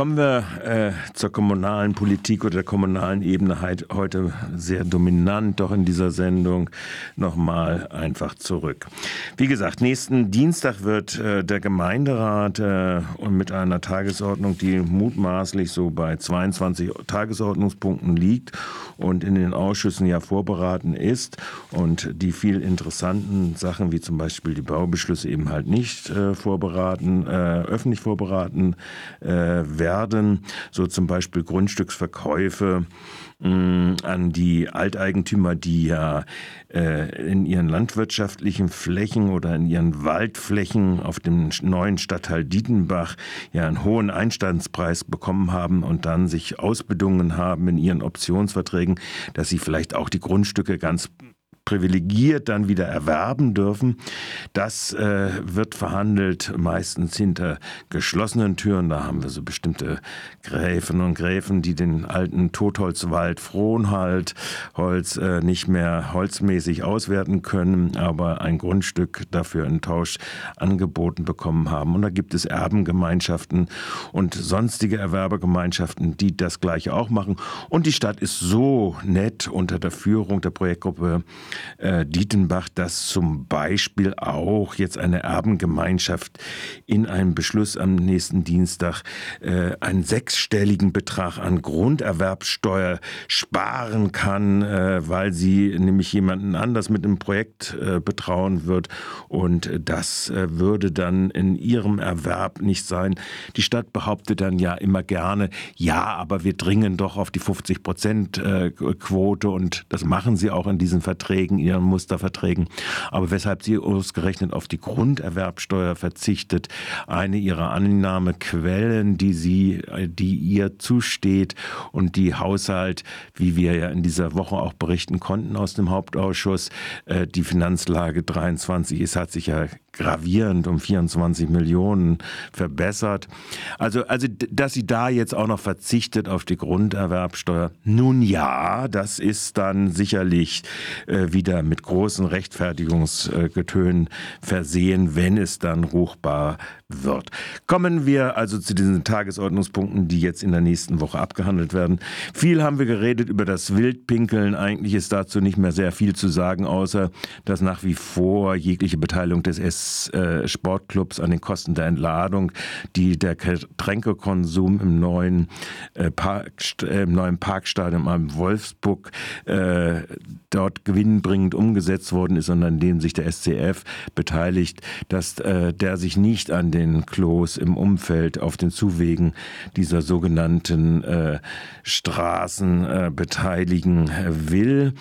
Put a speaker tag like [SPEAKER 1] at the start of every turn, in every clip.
[SPEAKER 1] Kommen wir äh, zur kommunalen Politik oder der kommunalen Ebene heute sehr dominant doch in dieser Sendung nochmal einfach zurück. Wie gesagt, nächsten Dienstag wird äh, der Gemeinderat äh, mit einer Tagesordnung, die mutmaßlich so bei 22 Tagesordnungspunkten liegt und in den Ausschüssen ja vorberaten ist und die viel interessanten Sachen wie zum Beispiel die Baubeschlüsse eben halt nicht äh, vorberaten, äh, öffentlich vorberaten äh, werden, so zum Beispiel Grundstücksverkäufe mm, an die Alteigentümer, die ja äh, in ihren landwirtschaftlichen Flächen oder in ihren Waldflächen auf dem neuen Stadtteil Dietenbach ja einen hohen Einstandspreis bekommen haben und dann sich ausbedungen haben in ihren Optionsverträgen, dass sie vielleicht auch die Grundstücke ganz privilegiert dann wieder erwerben dürfen. Das äh, wird verhandelt meistens hinter geschlossenen Türen. Da haben wir so bestimmte Gräfen und Gräfen, die den alten Totholzwald Frohnhalt Holz äh, nicht mehr holzmäßig auswerten können, aber ein Grundstück dafür in Tausch angeboten bekommen haben. Und da gibt es Erbengemeinschaften und sonstige Erwerbergemeinschaften, die das gleiche auch machen. Und die Stadt ist so nett unter der Führung der Projektgruppe äh, Dietenbach, dass zum Beispiel auch jetzt eine Erbengemeinschaft in einem Beschluss am nächsten Dienstag äh, einen sechsstelligen Betrag an Grunderwerbsteuer sparen kann, äh, weil sie nämlich jemanden anders mit einem Projekt äh, betrauen wird. Und das äh, würde dann in ihrem Erwerb nicht sein. Die Stadt behauptet dann ja immer gerne, ja, aber wir dringen doch auf die 50 Prozent äh, Quote und das machen sie auch in diesen Verträgen Verträgen, ihren Musterverträgen. Aber weshalb sie ausgerechnet auf die Grunderwerbsteuer verzichtet, eine ihrer Annahmequellen, die sie, die ihr zusteht und die Haushalt, wie wir ja in dieser Woche auch berichten konnten aus dem Hauptausschuss, äh, die Finanzlage 23 ist, hat sich ja gravierend um 24 Millionen verbessert. Also, also, dass sie da jetzt auch noch verzichtet auf die Grunderwerbsteuer. Nun ja, das ist dann sicherlich äh, wieder mit großen Rechtfertigungsgetönen versehen, wenn es dann ruchbar wird. Kommen wir also zu diesen Tagesordnungspunkten, die jetzt in der nächsten Woche abgehandelt werden. Viel haben wir geredet über das Wildpinkeln. Eigentlich ist dazu nicht mehr sehr viel zu sagen, außer dass nach wie vor jegliche Beteiligung des äh, Sportclubs an den Kosten der Entladung, die der Getränkekonsum im neuen, äh, Park, äh, im neuen Parkstadion am Wolfsburg äh, dort gewinnbringend umgesetzt worden ist und an dem sich der SCF beteiligt, dass äh, der sich nicht an den Klos im Umfeld auf den Zuwegen dieser sogenannten äh, Straßen äh, beteiligen will.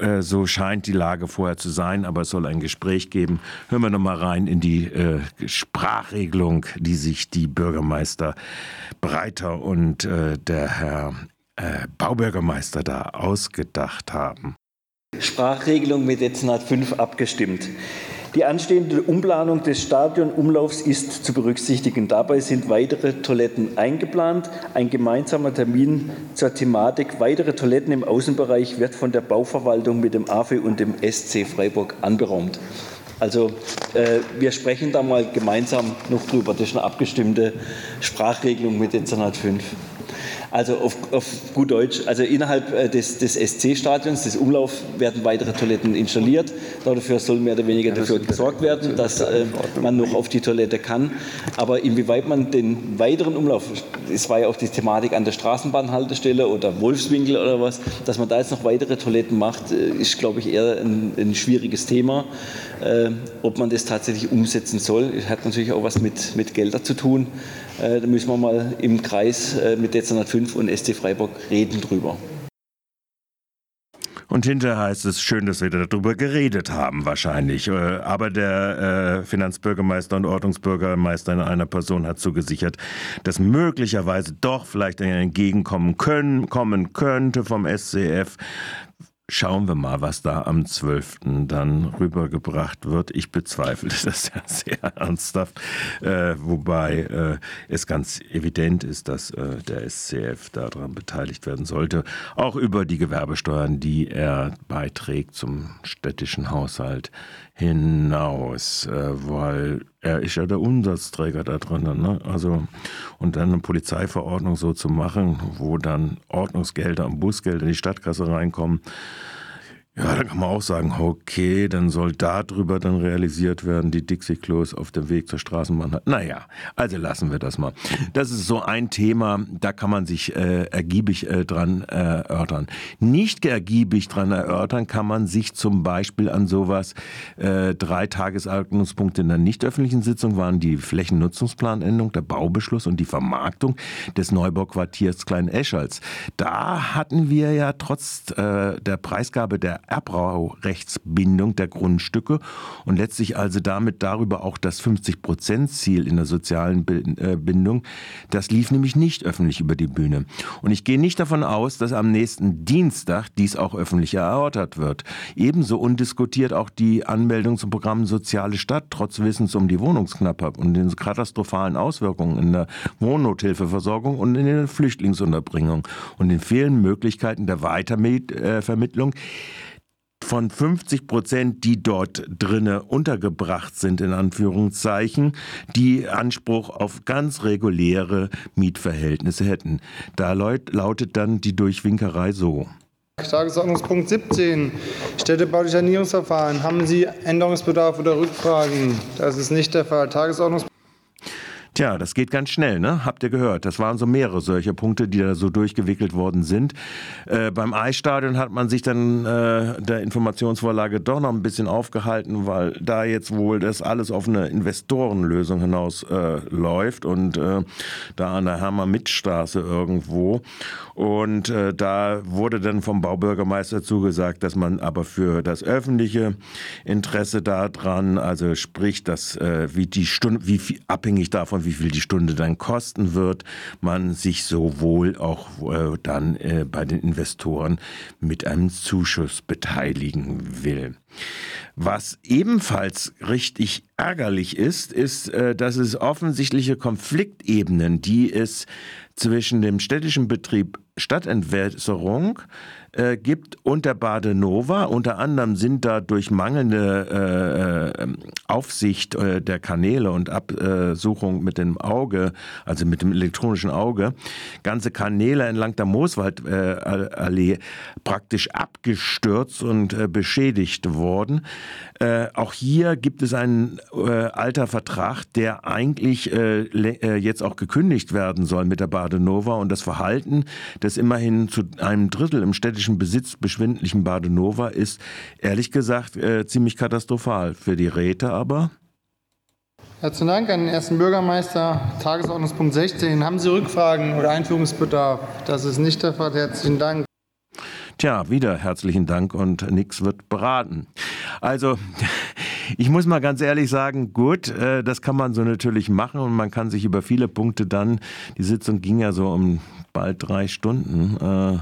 [SPEAKER 1] Äh, so scheint die Lage vorher zu sein, aber es soll ein Gespräch geben. Hören wir noch mal rein in die äh, Sprachregelung, die sich die Bürgermeister Breiter und äh, der Herr Baubürgermeister da ausgedacht haben.
[SPEAKER 2] Sprachregelung mit Dezernat 5 abgestimmt. Die anstehende Umplanung des Stadionumlaufs ist zu berücksichtigen. Dabei sind weitere Toiletten eingeplant. Ein gemeinsamer Termin zur Thematik weitere Toiletten im Außenbereich wird von der Bauverwaltung mit dem AFE und dem SC Freiburg anberaumt. Also äh, wir sprechen da mal gemeinsam noch drüber. Das ist eine abgestimmte Sprachregelung mit Dezernat 5. Also auf, auf gut Deutsch, also innerhalb äh, des, des SC-Stadions, des Umlauf, werden weitere Toiletten installiert. Dafür soll mehr oder weniger dafür gesorgt werden, dass äh, man noch auf die Toilette kann. Aber inwieweit man den weiteren Umlauf, es war ja auch die Thematik an der Straßenbahnhaltestelle oder Wolfswinkel oder was, dass man da jetzt noch weitere Toiletten macht, äh, ist, glaube ich, eher ein, ein schwieriges Thema. Äh, ob man das tatsächlich umsetzen soll, hat natürlich auch was mit, mit Geldern zu tun. Äh, da müssen wir mal im Kreis äh, mit Dezernat 5 und SC Freiburg reden drüber.
[SPEAKER 1] Und hinterher heißt es, schön, dass wir darüber geredet haben, wahrscheinlich. Äh, aber der Finanzbürgermeister und Ordnungsbürgermeister in einer Person hat zugesichert, dass möglicherweise doch vielleicht ein Entgegenkommen können, kommen könnte vom SCF Schauen wir mal, was da am 12. dann rübergebracht wird. Ich bezweifle das ja sehr ernsthaft, äh, wobei äh, es ganz evident ist, dass äh, der SCF daran beteiligt werden sollte, auch über die Gewerbesteuern, die er beiträgt zum städtischen Haushalt hinaus, äh, weil er ist ja der Umsatzträger da drin. Ne? Also, und dann eine Polizeiverordnung so zu machen, wo dann Ordnungsgelder und Busgelder in die Stadtkasse reinkommen, ja, da kann man auch sagen, okay, dann soll darüber dann realisiert werden, die Dixie-Klos auf dem Weg zur Straßenbahn hat. Naja, also lassen wir das mal. Das ist so ein Thema, da kann man sich äh, ergiebig äh, dran äh, erörtern. Nicht ergiebig dran erörtern kann man sich zum Beispiel an sowas, äh, drei Tagesordnungspunkte in der nicht öffentlichen Sitzung waren die Flächennutzungsplanänderung, der Baubeschluss und die Vermarktung des Neubauquartiers Klein-Escholz. Da hatten wir ja trotz äh, der Preisgabe der Erbraurechtsbindung der Grundstücke und letztlich also damit darüber auch das 50-Prozent-Ziel in der sozialen äh, Bindung. Das lief nämlich nicht öffentlich über die Bühne. Und ich gehe nicht davon aus, dass am nächsten Dienstag dies auch öffentlich erörtert wird. Ebenso undiskutiert auch die Anmeldung zum Programm Soziale Stadt, trotz Wissens um die Wohnungsknappheit und den katastrophalen Auswirkungen in der Wohnnothilfeversorgung und in der Flüchtlingsunterbringung und den fehlenden Möglichkeiten der Weitervermittlung von 50 Prozent, die dort drinne untergebracht sind, in Anführungszeichen, die Anspruch auf ganz reguläre Mietverhältnisse hätten. Da lautet dann die Durchwinkerei so.
[SPEAKER 3] Tagesordnungspunkt 17, städtebauliche Sanierungsverfahren. Haben Sie Änderungsbedarf oder Rückfragen? Das ist nicht der Fall. Tagesordnungspunkt
[SPEAKER 1] Tja, das geht ganz schnell, ne? Habt ihr gehört? Das waren so mehrere solche Punkte, die da so durchgewickelt worden sind. Äh, beim Eisstadion hat man sich dann äh, der Informationsvorlage doch noch ein bisschen aufgehalten, weil da jetzt wohl das alles auf eine Investorenlösung hinaus äh, läuft und äh, da an der Hammer-Mitt-Straße irgendwo. Und äh, da wurde dann vom Baubürgermeister zugesagt, dass man aber für das öffentliche Interesse daran, also sprich, dass äh, wie die Stunde, wie abhängig davon, wie viel die Stunde dann kosten wird, man sich sowohl auch äh, dann äh, bei den Investoren mit einem Zuschuss beteiligen will. Was ebenfalls richtig ärgerlich ist, ist, äh, dass es offensichtliche Konfliktebenen, die es zwischen dem städtischen Betrieb Stadtentwässerung äh, gibt und der Badenova. Unter anderem sind da durch mangelnde äh, äh, Aufsicht äh, der Kanäle und Absuchung mit dem Auge, also mit dem elektronischen Auge, ganze Kanäle entlang der Mooswaldallee praktisch abgestürzt und äh, beschädigt worden. Äh, auch hier gibt es einen alter Vertrag, der eigentlich jetzt auch gekündigt werden soll mit der Badenova und das Verhalten des immerhin zu einem Drittel im städtischen städtischen Besitz beschwindlichen Badenova ist ehrlich gesagt äh, ziemlich katastrophal. Für die Räte aber.
[SPEAKER 3] Herzlichen Dank an den ersten Bürgermeister. Tagesordnungspunkt 16. Haben Sie Rückfragen oder Einführungsbedarf? Das ist nicht der Fall. Herzlichen Dank.
[SPEAKER 1] Tja, wieder herzlichen Dank und nichts wird beraten. Also, ich muss mal ganz ehrlich sagen, gut, äh, das kann man so natürlich machen und man kann sich über viele Punkte dann, die Sitzung ging ja so um bald drei Stunden, äh,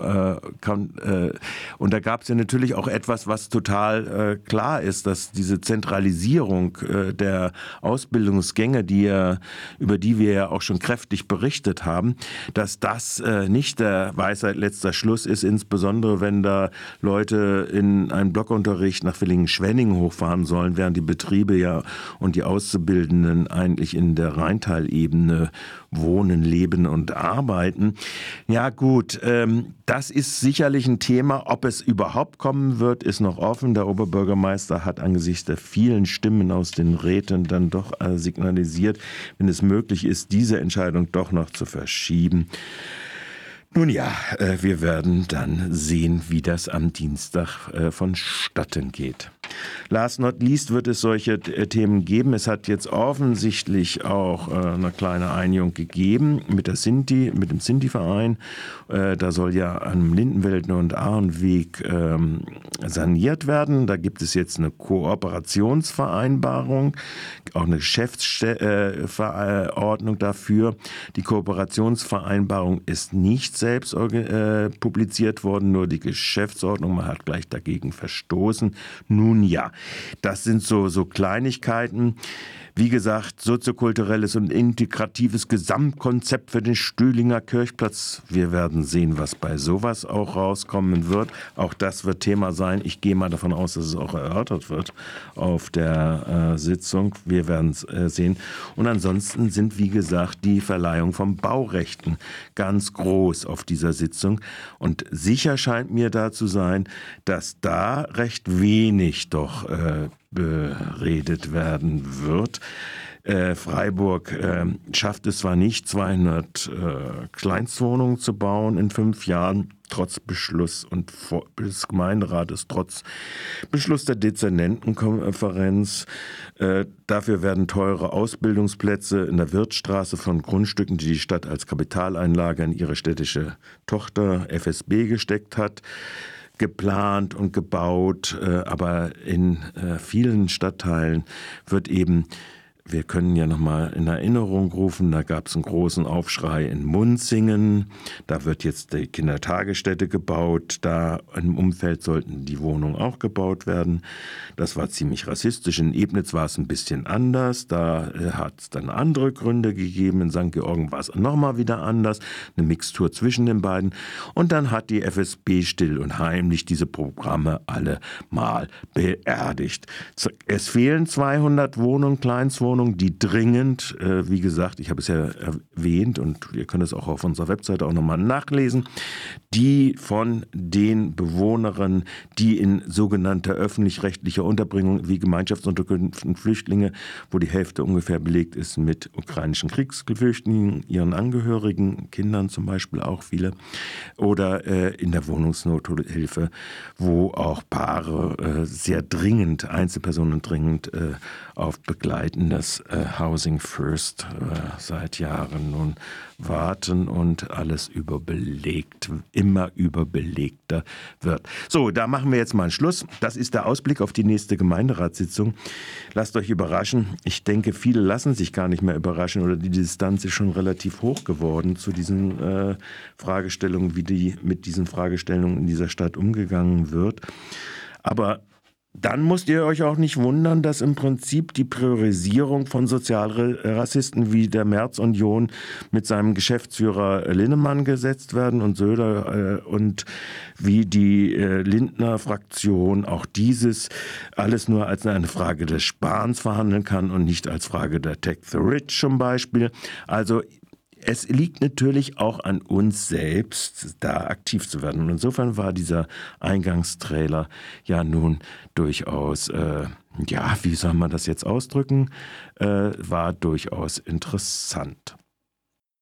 [SPEAKER 1] äh, kann, äh, und da gab es ja natürlich auch etwas, was total äh, klar ist, dass diese Zentralisierung äh, der Ausbildungsgänge, die ja, über die wir ja auch schon kräftig berichtet haben, dass das äh, nicht der Weisheit letzter Schluss ist, insbesondere wenn da Leute in einen Blockunterricht nach Villingen-Schwenningen hochfahren sollen, während die Betriebe ja und die Auszubildenden eigentlich in der Rheintalebene wohnen, leben und arbeiten. Ja gut, ähm, das ist sicherlich ein Thema. Ob es überhaupt kommen wird, ist noch offen. Der Oberbürgermeister hat angesichts der vielen Stimmen aus den Räten dann doch äh, signalisiert, wenn es möglich ist, diese Entscheidung doch noch zu verschieben. Nun ja, äh, wir werden dann sehen, wie das am Dienstag äh, vonstatten geht. Last not least wird es solche äh, Themen geben. Es hat jetzt offensichtlich auch eine kleine Einigung gegeben mit der Sinti, mit dem Sinti-Verein. Da soll ja am Lindenwäldner und Ahrenweg ähm, saniert werden. Da gibt es jetzt eine Kooperationsvereinbarung, auch eine Geschäftsverordnung dafür. Die Kooperationsvereinbarung ist nicht selbst äh, publiziert worden, nur die Geschäftsordnung, man hat gleich dagegen verstoßen. Nun ja, das sind so, so Kleinigkeiten. Wie gesagt, soziokulturelles und integratives Gesamtkonzept für den Stühlinger Kirchplatz. Wir werden sehen, was bei sowas auch rauskommen wird. Auch das wird Thema sein. Ich gehe mal davon aus, dass es auch erörtert wird auf der äh, Sitzung. Wir werden es äh, sehen. Und ansonsten sind, wie gesagt, die Verleihung von Baurechten ganz groß auf dieser Sitzung. Und sicher scheint mir da zu sein, dass da recht wenig doch äh, beredet werden wird. Äh, Freiburg äh, schafft es zwar nicht, 200 äh, Kleinstwohnungen zu bauen in fünf Jahren, trotz Beschluss und vor, des Gemeinderates, trotz Beschluss der Dezernentenkonferenz. Äh, dafür werden teure Ausbildungsplätze in der Wirtstraße von Grundstücken, die die Stadt als Kapitaleinlage in ihre städtische Tochter FSB gesteckt hat, geplant und gebaut, äh, aber in äh, vielen Stadtteilen wird eben wir können ja noch mal in Erinnerung rufen, da gab es einen großen Aufschrei in Munzingen. Da wird jetzt die Kindertagesstätte gebaut. Da im Umfeld sollten die Wohnungen auch gebaut werden. Das war ziemlich rassistisch. In Ebnitz war es ein bisschen anders. Da äh, hat es dann andere Gründe gegeben. In St. Georgen war es nochmal wieder anders. Eine Mixtur zwischen den beiden. Und dann hat die FSB still und heimlich diese Programme alle mal beerdigt. Es fehlen 200 Wohnungen, Kleinstwohnungen. Wohnung, die dringend, äh, wie gesagt, ich habe es ja erwähnt und ihr könnt es auch auf unserer Webseite auch nochmal nachlesen, die von den Bewohnerinnen, die in sogenannter öffentlich-rechtlicher Unterbringung wie Gemeinschaftsunterkünften Flüchtlinge, wo die Hälfte ungefähr belegt ist mit ukrainischen Kriegsgeflüchtlingen, ihren Angehörigen, Kindern zum Beispiel auch viele, oder äh, in der Wohnungsnothilfe, wo auch Paare äh, sehr dringend, Einzelpersonen dringend äh, auf begleitendes äh, Housing First äh, seit Jahren nun warten und alles überbelegt, immer überbelegter wird. So, da machen wir jetzt mal einen Schluss. Das ist der Ausblick auf die nächste Gemeinderatssitzung. Lasst euch überraschen. Ich denke, viele lassen sich gar nicht mehr überraschen oder die Distanz ist schon relativ hoch geworden zu diesen äh, Fragestellungen, wie die mit diesen Fragestellungen in dieser Stadt umgegangen wird. Aber dann müsst ihr euch auch nicht wundern, dass im Prinzip die Priorisierung von Sozialrassisten wie der Merz-Union mit seinem Geschäftsführer Linnemann gesetzt werden und Söder äh, und wie die äh, Lindner-Fraktion auch dieses alles nur als eine Frage des Sparens verhandeln kann und nicht als Frage der Tech the Rich zum Beispiel. Also es liegt natürlich auch an uns selbst, da aktiv zu werden. Und insofern war dieser Eingangstrailer ja nun durchaus, äh, ja, wie soll man das jetzt ausdrücken, äh, war durchaus interessant.